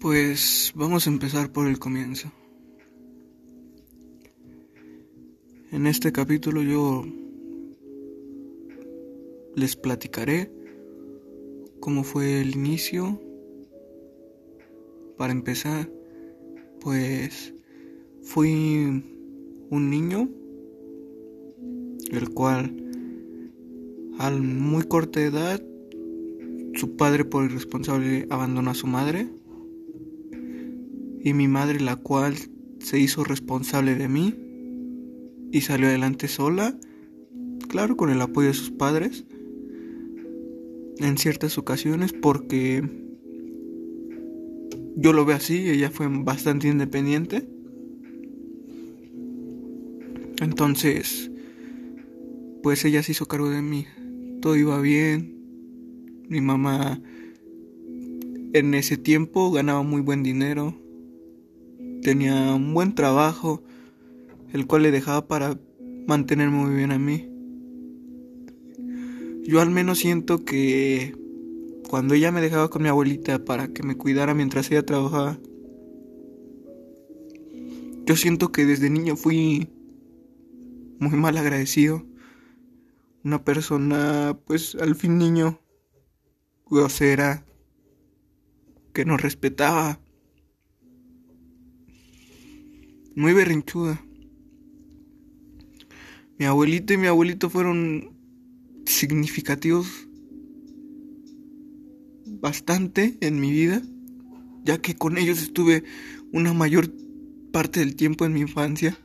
Pues vamos a empezar por el comienzo. En este capítulo yo les platicaré cómo fue el inicio. Para empezar, pues fui un niño el cual a muy corta edad su padre por irresponsable abandonó a su madre y mi madre la cual se hizo responsable de mí y salió adelante sola, claro con el apoyo de sus padres en ciertas ocasiones porque yo lo veo así, ella fue bastante independiente. Entonces, pues ella se hizo cargo de mí. Todo iba bien. Mi mamá en ese tiempo ganaba muy buen dinero. Tenía un buen trabajo, el cual le dejaba para mantenerme muy bien a mí. Yo al menos siento que cuando ella me dejaba con mi abuelita para que me cuidara mientras ella trabajaba, yo siento que desde niño fui muy mal agradecido. Una persona, pues al fin niño, grosera, que no respetaba, muy berrinchuda. Mi abuelita y mi abuelito fueron significativos bastante en mi vida, ya que con ellos estuve una mayor parte del tiempo en mi infancia.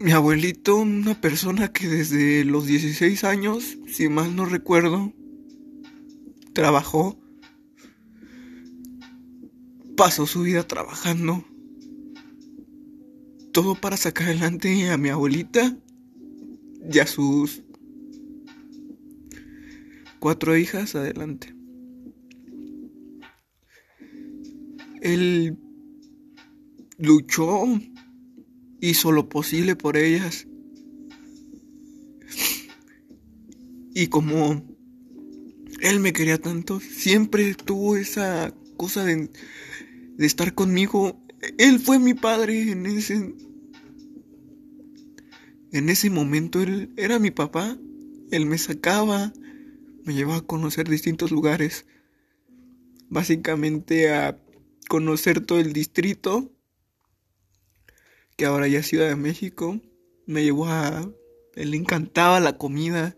Mi abuelito, una persona que desde los 16 años, si mal no recuerdo, trabajó, pasó su vida trabajando, todo para sacar adelante a mi abuelita y a sus cuatro hijas adelante. Él luchó, hizo lo posible por ellas. Y como él me quería tanto, siempre tuvo esa cosa de, de estar conmigo. Él fue mi padre en ese en ese momento él era mi papá. Él me sacaba, me llevaba a conocer distintos lugares. Básicamente a conocer todo el distrito, que ahora ya es Ciudad de México. Me llevó a... Él le encantaba la comida.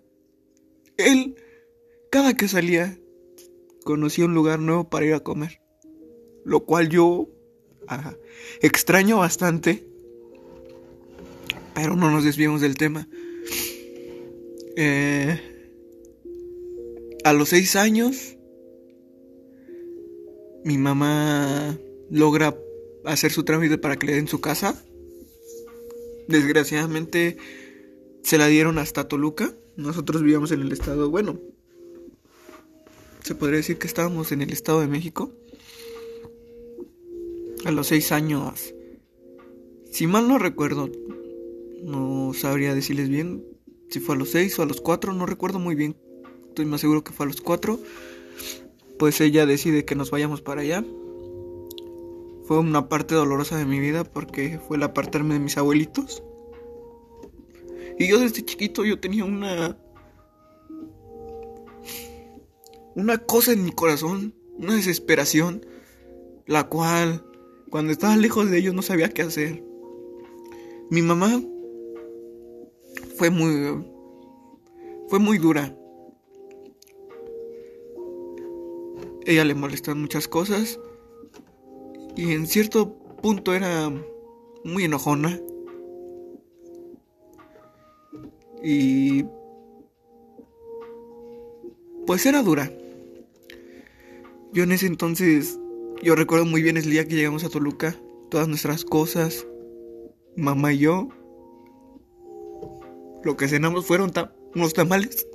Él, cada que salía, conocía un lugar nuevo para ir a comer. Lo cual yo ajá, extraño bastante pero no nos desviemos del tema. Eh, a los seis años, mi mamá logra hacer su trámite para que le den su casa. Desgraciadamente se la dieron hasta Toluca. Nosotros vivíamos en el estado, bueno, se podría decir que estábamos en el estado de México. A los seis años, si mal no recuerdo, no sabría decirles bien si fue a los 6 o a los 4, no recuerdo muy bien. Estoy más seguro que fue a los 4. Pues ella decide que nos vayamos para allá. Fue una parte dolorosa de mi vida porque fue el apartarme de mis abuelitos. Y yo desde chiquito yo tenía una una cosa en mi corazón, una desesperación, la cual cuando estaba lejos de ellos no sabía qué hacer. Mi mamá fue muy fue muy dura. Ella le molestaron muchas cosas y en cierto punto era muy enojona. Y pues era dura. Yo en ese entonces, yo recuerdo muy bien el día que llegamos a Toluca, todas nuestras cosas, mamá y yo, lo que cenamos fueron unos tamales.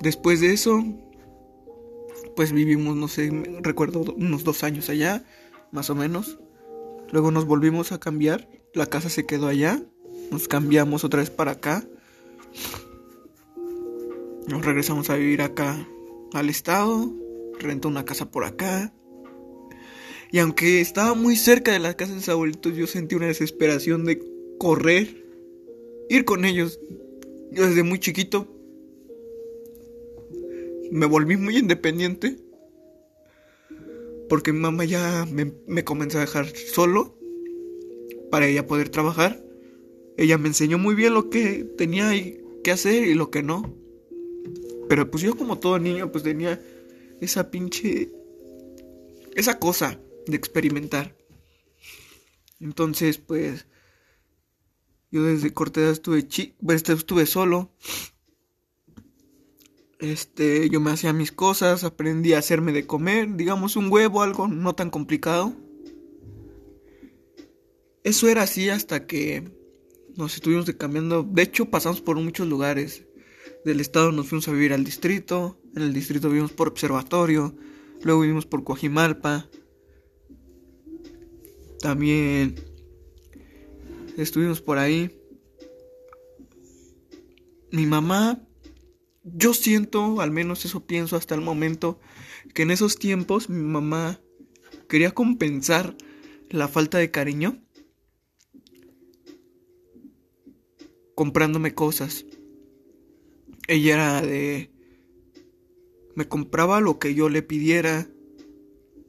Después de eso, pues vivimos, no sé, recuerdo unos dos años allá, más o menos. Luego nos volvimos a cambiar, la casa se quedó allá, nos cambiamos otra vez para acá. Nos regresamos a vivir acá al estado, rento una casa por acá. Y aunque estaba muy cerca de la casa de mis yo sentí una desesperación de correr, ir con ellos. Yo desde muy chiquito me volví muy independiente. Porque mi mamá ya me, me comenzó a dejar solo para ella poder trabajar. Ella me enseñó muy bien lo que tenía que hacer y lo que no. Pero pues yo como todo niño pues tenía esa pinche... esa cosa de experimentar. Entonces pues yo desde corta estuve chi este, estuve solo. Este, yo me hacía mis cosas, aprendí a hacerme de comer, digamos un huevo, algo no tan complicado. Eso era así hasta que nos estuvimos cambiando. De hecho, pasamos por muchos lugares. Del estado nos fuimos a vivir al distrito. En el distrito vivimos por Observatorio. Luego vivimos por Coajimalpa. También estuvimos por ahí. Mi mamá, yo siento, al menos eso pienso hasta el momento, que en esos tiempos mi mamá quería compensar la falta de cariño comprándome cosas. Ella era de... Me compraba lo que yo le pidiera.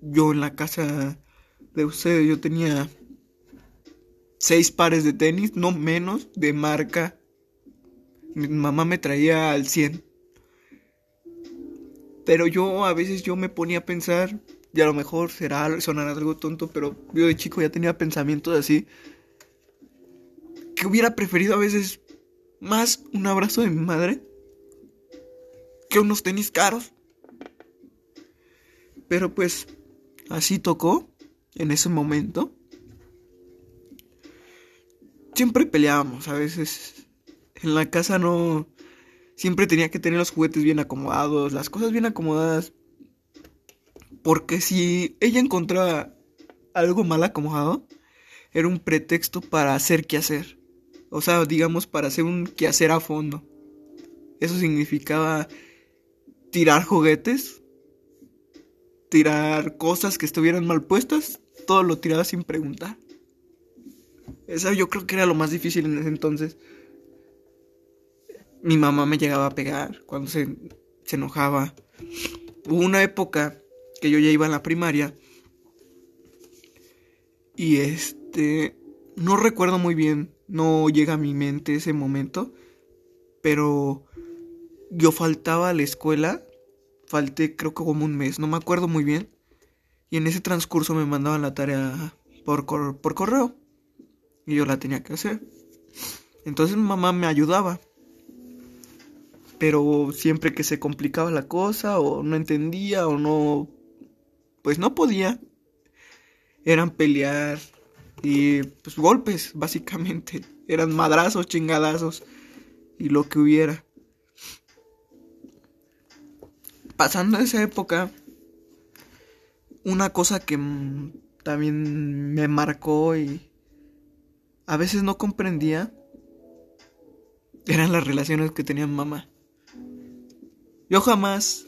Yo en la casa de ustedes yo tenía seis pares de tenis, no menos, de marca. Mi mamá me traía al 100. Pero yo a veces yo me ponía a pensar, y a lo mejor será sonar algo tonto, pero yo de chico ya tenía pensamientos así que hubiera preferido a veces más un abrazo de mi madre que unos tenis caros. Pero pues así tocó en ese momento. Siempre peleábamos, a veces en la casa no siempre tenía que tener los juguetes bien acomodados, las cosas bien acomodadas. Porque si ella encontraba algo mal acomodado, era un pretexto para hacer qué hacer. O sea, digamos, para hacer un quehacer a fondo. Eso significaba tirar juguetes, tirar cosas que estuvieran mal puestas, todo lo tiraba sin preguntar. Eso yo creo que era lo más difícil en ese entonces. Mi mamá me llegaba a pegar cuando se, se enojaba. Hubo una época que yo ya iba a la primaria. Y este... No recuerdo muy bien no llega a mi mente ese momento, pero yo faltaba a la escuela, falté creo que como un mes, no me acuerdo muy bien, y en ese transcurso me mandaban la tarea por, por correo, y yo la tenía que hacer. Entonces mamá me ayudaba, pero siempre que se complicaba la cosa, o no entendía, o no, pues no podía, eran pelear, y pues golpes, básicamente. Eran madrazos, chingadazos y lo que hubiera. Pasando esa época, una cosa que también me marcó y a veces no comprendía eran las relaciones que tenía mamá. Yo jamás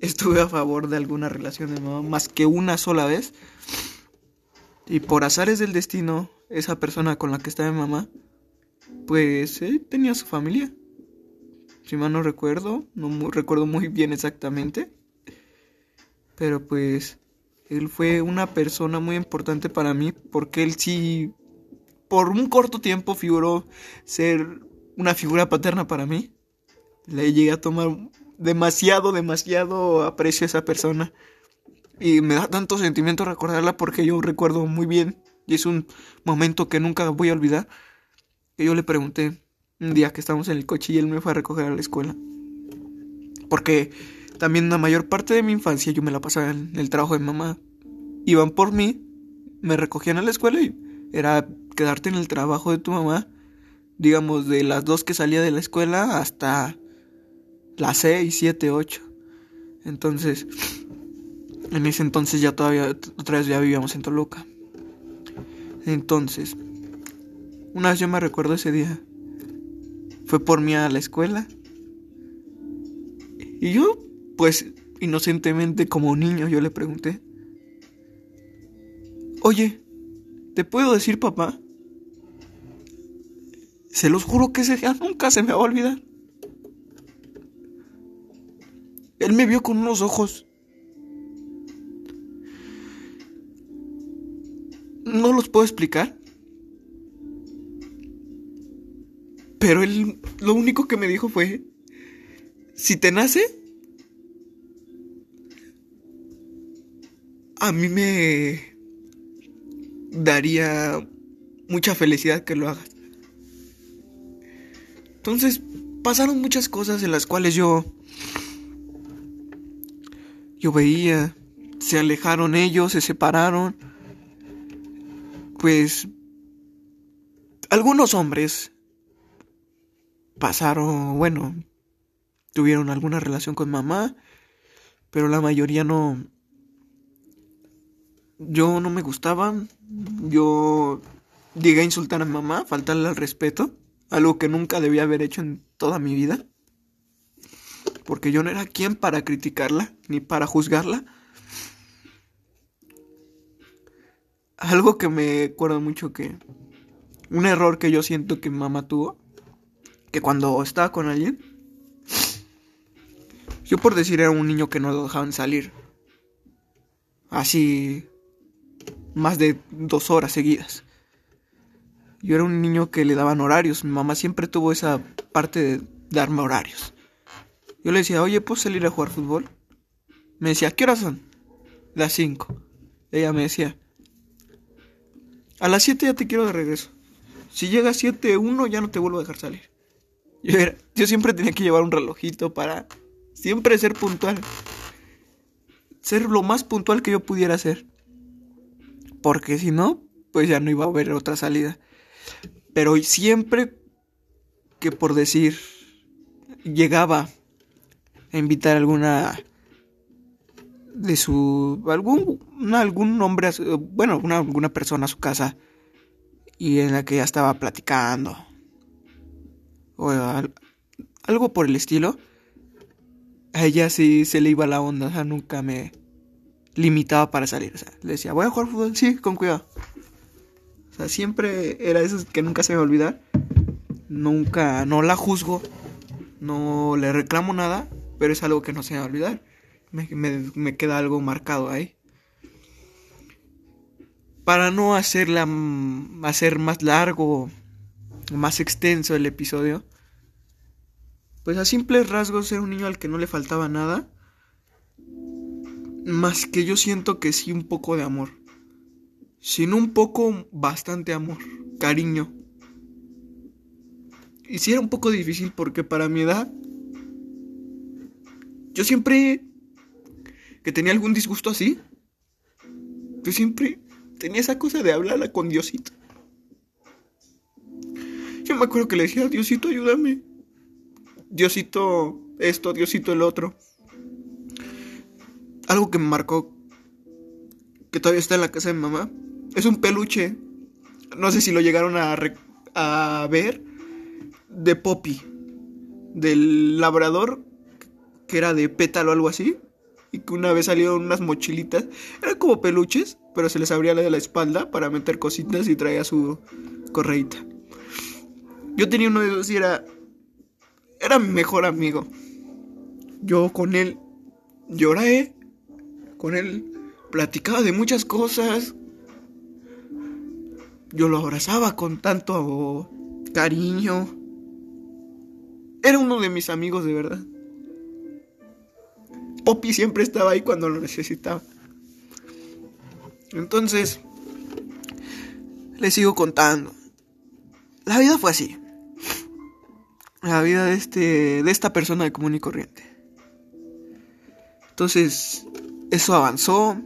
estuve a favor de alguna relación de mamá más que una sola vez y por azares del destino, esa persona con la que estaba mi mamá, pues él tenía su familia. Si mal no recuerdo, no recuerdo muy bien exactamente. Pero pues él fue una persona muy importante para mí porque él sí, por un corto tiempo figuró ser una figura paterna para mí. Le llegué a tomar demasiado, demasiado aprecio a esa persona. Y me da tanto sentimiento recordarla porque yo recuerdo muy bien. Y es un momento que nunca voy a olvidar. Que yo le pregunté un día que estábamos en el coche y él me fue a recoger a la escuela. Porque también la mayor parte de mi infancia yo me la pasaba en el trabajo de mamá. Iban por mí, me recogían a la escuela y era quedarte en el trabajo de tu mamá. Digamos, de las dos que salía de la escuela hasta las seis, siete, ocho. Entonces, en ese entonces ya todavía, otra vez ya vivíamos en Toluca. Entonces, una vez yo me recuerdo ese día. Fue por mí a la escuela. Y yo, pues, inocentemente como niño, yo le pregunté, oye, ¿te puedo decir papá? Se los juro que ese día nunca se me va a olvidar. Él me vio con unos ojos. No los puedo explicar. Pero él lo único que me dijo fue, si te nace, a mí me daría mucha felicidad que lo hagas. Entonces pasaron muchas cosas en las cuales yo yo veía se alejaron ellos, se separaron. Pues algunos hombres pasaron, bueno, tuvieron alguna relación con mamá, pero la mayoría no yo no me gustaba. Yo llegué a insultar a mamá, faltarle al respeto, algo que nunca debía haber hecho en toda mi vida. Porque yo no era quien para criticarla ni para juzgarla. Algo que me acuerdo mucho que un error que yo siento que mamá tuvo, que cuando estaba con alguien, yo por decir era un niño que no lo dejaban salir. Así más de dos horas seguidas. Yo era un niño que le daban horarios. Mi mamá siempre tuvo esa parte de darme horarios. Yo le decía, oye, ¿puedo salir a jugar fútbol? Me decía, ¿qué horas son? Las cinco. Ella me decía, a las siete ya te quiero de regreso. Si llega a siete uno ya no te vuelvo a dejar salir. Yo, yo siempre tenía que llevar un relojito para siempre ser puntual. Ser lo más puntual que yo pudiera ser. Porque si no, pues ya no iba a haber otra salida. Pero siempre que por decir llegaba a invitar alguna de su algún algún hombre bueno una, alguna persona a su casa y en la que ya estaba platicando algo por el estilo a ella sí se le iba la onda o sea, nunca me limitaba para salir. O sea, le decía, voy a jugar fútbol, sí, con cuidado. O sea, siempre era eso que nunca se me olvidar. Nunca, no la juzgo, no le reclamo nada, pero es algo que no se me va a olvidar. Me, me, queda algo marcado ahí. Para no hacerla, hacer más largo, más extenso el episodio, pues a simples rasgos era un niño al que no le faltaba nada más que yo siento que sí un poco de amor. Sin un poco, bastante amor, cariño. Y sí era un poco difícil porque para mi edad, yo siempre que tenía algún disgusto así, yo siempre tenía esa cosa de hablarla con Diosito. Yo me acuerdo que le decía, Diosito, ayúdame. Diosito esto, Diosito el otro algo que me marcó, que todavía está en la casa de mi mamá, es un peluche. No sé si lo llegaron a, a ver. De Poppy. Del labrador. Que era de pétalo o algo así. Y que una vez salieron unas mochilitas. Eran como peluches. Pero se les abría la de la espalda para meter cositas y traía su correita. Yo tenía uno de esos y era. Era mi mejor amigo. Yo con él lloré con él platicaba de muchas cosas. Yo lo abrazaba con tanto cariño. Era uno de mis amigos de verdad. Poppy siempre estaba ahí cuando lo necesitaba. Entonces, le sigo contando. La vida fue así. La vida de este de esta persona de común y corriente. Entonces, eso avanzó,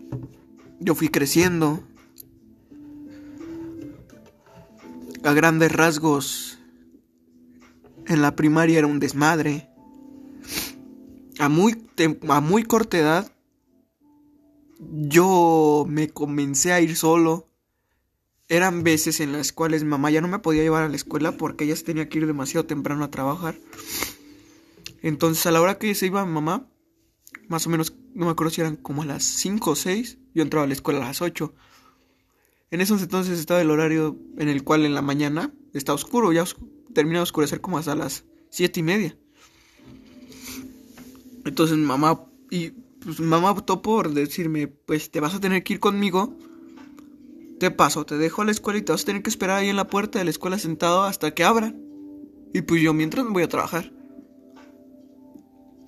yo fui creciendo. A grandes rasgos, en la primaria era un desmadre. A muy, a muy corta edad, yo me comencé a ir solo. Eran veces en las cuales mamá ya no me podía llevar a la escuela porque ella se tenía que ir demasiado temprano a trabajar. Entonces a la hora que se iba mamá, más o menos, no me acuerdo si eran como a las 5 o 6, yo entraba a la escuela a las 8. En esos entonces estaba el horario en el cual en la mañana está oscuro, ya termina de oscurecer como hasta las 7 y media. Entonces mi mamá, y pues mi mamá optó por decirme, pues te vas a tener que ir conmigo. Te paso, te dejo a la escuela y te vas a tener que esperar ahí en la puerta de la escuela sentado hasta que abran. Y pues yo mientras me voy a trabajar.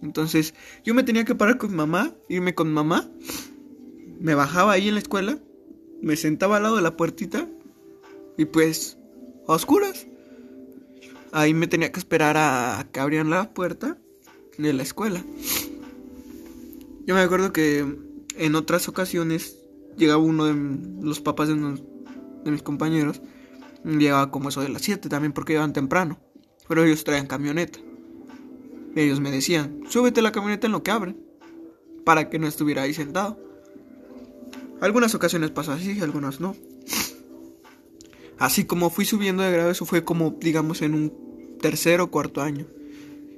Entonces yo me tenía que parar con mamá, irme con mamá. Me bajaba ahí en la escuela, me sentaba al lado de la puertita y pues a oscuras. Ahí me tenía que esperar a que abrieran la puerta de la escuela. Yo me acuerdo que en otras ocasiones llegaba uno de los papás de, mis compañeros. Llegaba como eso de las 7 también porque iban temprano. Pero ellos traían camioneta. Ellos me decían, súbete la camioneta en lo que abren. Para que no estuviera ahí sentado. Algunas ocasiones pasó así, algunas no. Así como fui subiendo de grado, eso fue como, digamos, en un tercer o cuarto año.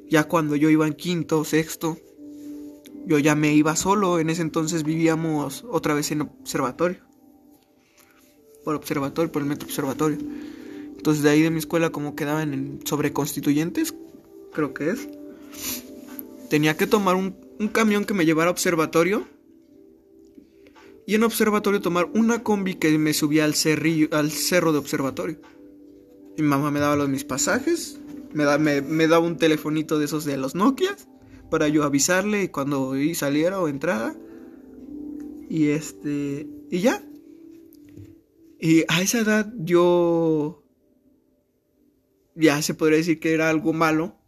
Ya cuando yo iba en quinto o sexto, yo ya me iba solo. En ese entonces vivíamos otra vez en observatorio. Por observatorio, por el metro observatorio. Entonces de ahí de mi escuela como quedaban en sobre constituyentes, creo que es. Tenía que tomar un, un camión que me llevara a observatorio. Y en observatorio tomar una combi que me subía al, cerrillo, al cerro de observatorio. Mi mamá me daba los mis pasajes. Me, da, me, me daba un telefonito de esos de los Nokia. Para yo avisarle cuando saliera o entrara. Y este. Y ya. Y a esa edad yo. Ya se podría decir que era algo malo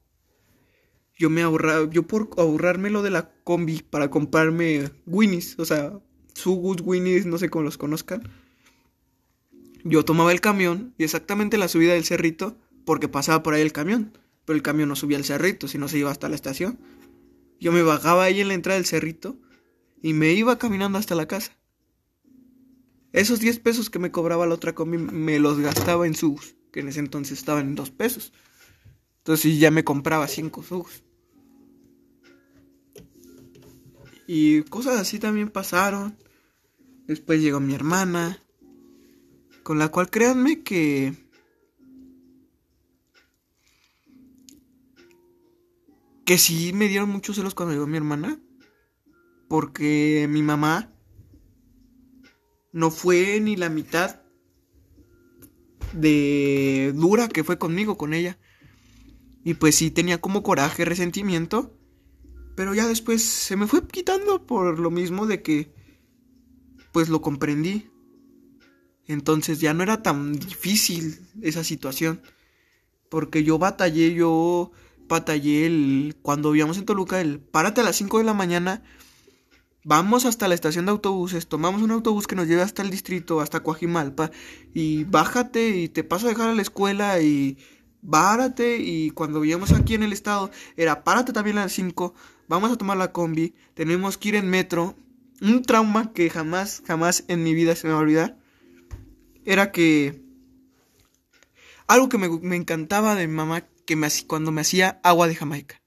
yo me ahorraba, yo por ahorrarme lo de la combi para comprarme Winnies, o sea, Sugus, Winnies, no sé cómo los conozcan. Yo tomaba el camión y exactamente la subida del cerrito, porque pasaba por ahí el camión, pero el camión no subía al cerrito, sino se iba hasta la estación. Yo me bajaba ahí en la entrada del cerrito y me iba caminando hasta la casa. Esos 10 pesos que me cobraba la otra combi me los gastaba en Sugus, que en ese entonces estaban en 2 pesos. Entonces ya me compraba cinco subs. Y cosas así también pasaron. Después llegó mi hermana. Con la cual créanme que... Que sí me dieron muchos celos cuando llegó mi hermana. Porque mi mamá no fue ni la mitad de dura que fue conmigo, con ella. Y pues sí tenía como coraje, resentimiento. Pero ya después se me fue quitando por lo mismo de que pues lo comprendí. Entonces ya no era tan difícil esa situación. Porque yo batallé, yo batallé cuando vivíamos en Toluca, el párate a las 5 de la mañana, vamos hasta la estación de autobuses, tomamos un autobús que nos lleve hasta el distrito, hasta Coajimalpa, y bájate y te paso a dejar a la escuela y párate y cuando vivíamos aquí en el estado era párate también a las 5, vamos a tomar la combi, tenemos que ir en metro. Un trauma que jamás, jamás en mi vida se me va a olvidar era que algo que me, encantaba de mamá que me cuando me hacía agua de Jamaica.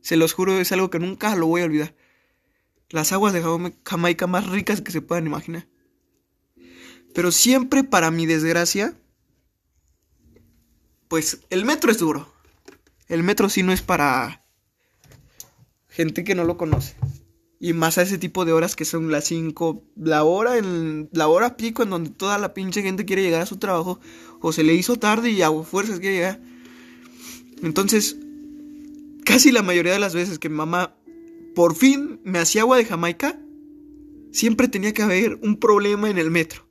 Se los juro, es algo que nunca lo voy a olvidar. Las aguas de Jamaica más ricas que se puedan imaginar. Pero siempre, para mi desgracia, pues el metro es duro. El metro sí no es para gente que no lo conoce. Y más a ese tipo de horas que son las 5, la hora en la hora pico en donde toda la pinche gente quiere llegar a su trabajo o se le hizo tarde y a fuerzas quiere llegar. Entonces, casi la mayoría de las veces que mi mamá por fin me hacía agua de Jamaica, siempre tenía que haber un problema en el metro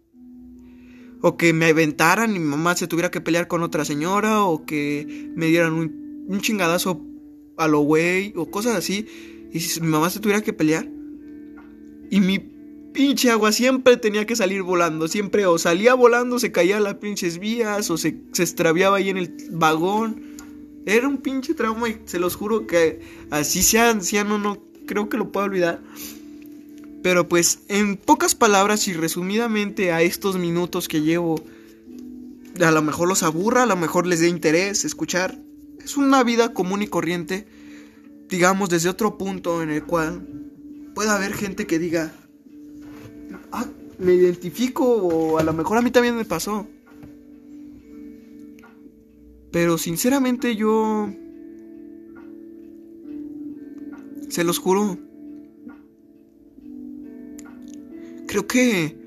o que me aventaran y mi mamá se tuviera que pelear con otra señora, o que me dieran un, chingadazo a lo güey, o cosas así, y mi mamá se tuviera que pelear. Y mi pinche agua siempre tenía que salir volando, siempre o salía volando, se caía a las pinches vías, o se, se extraviaba ahí en el vagón. Era un pinche trauma y se los juro que así sea anciano, no creo que lo pueda olvidar. Pero pues en pocas palabras y resumidamente a estos minutos que llevo, a lo mejor los aburra, a lo mejor les dé interés escuchar. Es una vida común y corriente digamos, desde otro punto en el cual pueda haber gente que diga, ah, me identifico o a lo mejor a mí también me pasó. Pero sinceramente yo... Se los juro. Creo que...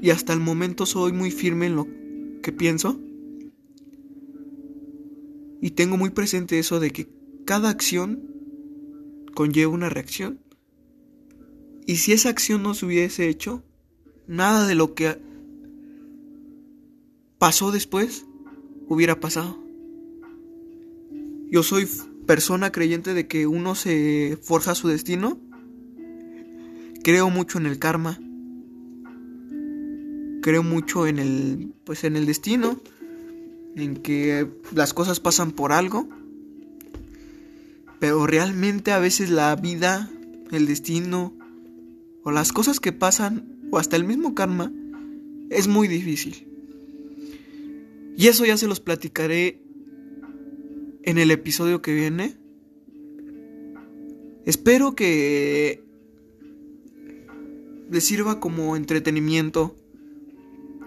Y hasta el momento soy muy firme en lo que pienso. Y tengo muy presente eso de que cada acción conlleva una reacción. Y si esa acción no se hubiese hecho, nada de lo que pasó después hubiera pasado. Yo soy persona creyente de que uno se forja su destino. Creo mucho en el karma. Creo mucho en el pues en el destino, en que las cosas pasan por algo. Pero realmente a veces la vida, el destino o las cosas que pasan o hasta el mismo karma es muy difícil. Y eso ya se los platicaré en el episodio que viene. Espero que les sirva como entretenimiento,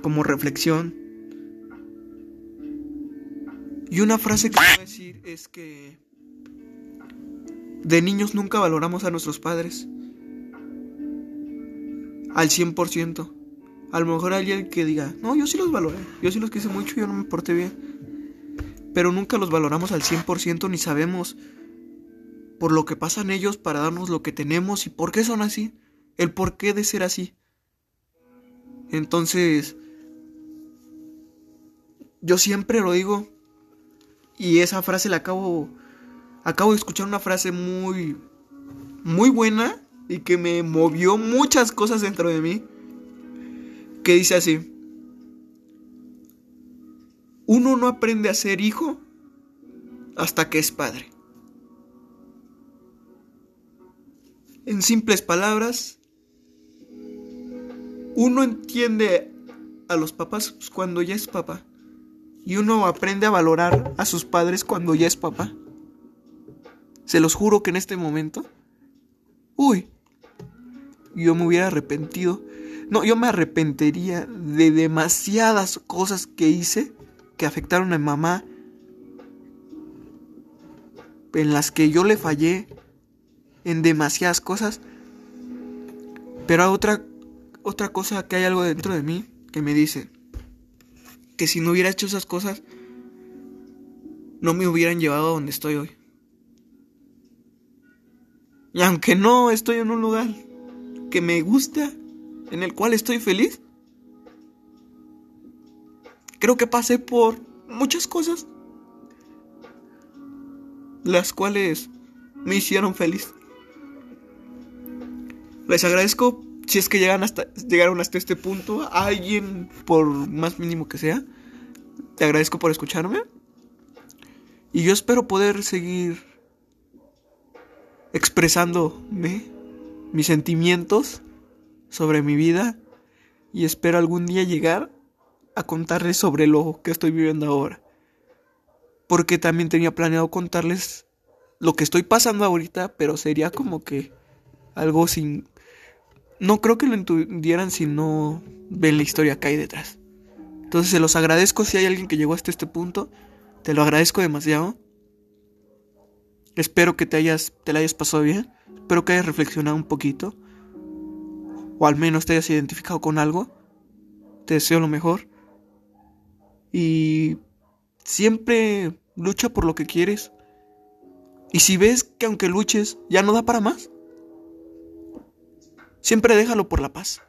como reflexión. Y una frase que quiero decir es que de niños nunca valoramos a nuestros padres al 100%. A lo mejor alguien que diga, no, yo sí los valoré, yo sí los quise mucho, yo no me porté bien. Pero nunca los valoramos al 100% ni sabemos por lo que pasan ellos para darnos lo que tenemos y por qué son así, el porqué de ser así. Entonces, yo siempre lo digo y esa frase la acabo acabo de escuchar una frase muy muy buena y que me movió muchas cosas dentro de mí que dice así, uno no aprende a ser hijo hasta que es padre. En simples palabras, uno entiende a los papás cuando ya es papá. Y uno aprende a valorar a sus padres cuando ya es papá. Se los juro que en este momento, uy, yo me hubiera arrepentido no, yo me arrepentiría de demasiadas cosas que hice que afectaron a mi mamá. En las que yo le fallé. En demasiadas cosas. Pero otra, otra cosa que hay algo dentro de mí que me dice que si no hubiera hecho esas cosas, no me hubieran llevado a donde estoy hoy. Y aunque no estoy en un lugar que me gusta, en el cual estoy feliz. Creo que pasé por muchas cosas, las cuales me hicieron feliz. Les agradezco si es que llegan hasta, llegaron hasta este punto, a alguien por más mínimo que sea. Te agradezco por escucharme. Y yo espero poder seguir expresándome mis sentimientos sobre mi vida y espero algún día llegar a contarles sobre lo que estoy viviendo ahora. Porque también tenía planeado contarles lo que estoy pasando ahorita, pero sería como que algo sin... No creo que lo entendieran si no ven la historia que hay detrás. Entonces se los agradezco si hay alguien que llegó hasta este punto. Te lo agradezco demasiado. Espero que te hayas, te la hayas pasado bien. Espero que hayas reflexionado un poquito o al menos te hayas identificado con algo. Te deseo lo mejor. Y siempre lucha por lo que quieres. Y si ves que aunque luches ya no da para más, siempre déjalo por la paz.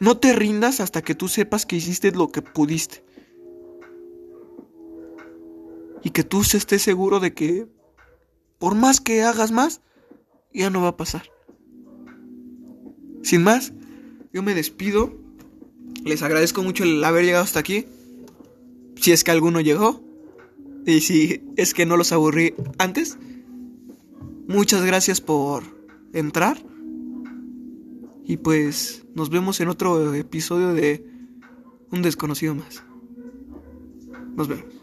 No te rindas hasta que tú sepas que hiciste lo que pudiste. Y que tú estés seguro de que por más que hagas más, ya no va a pasar. Sin más, yo me despido. Les agradezco mucho el haber llegado hasta aquí. Si es que alguno llegó. Y si es que no los aburrí antes. Muchas gracias por entrar. Y pues nos vemos en otro episodio de Un desconocido más. Nos vemos.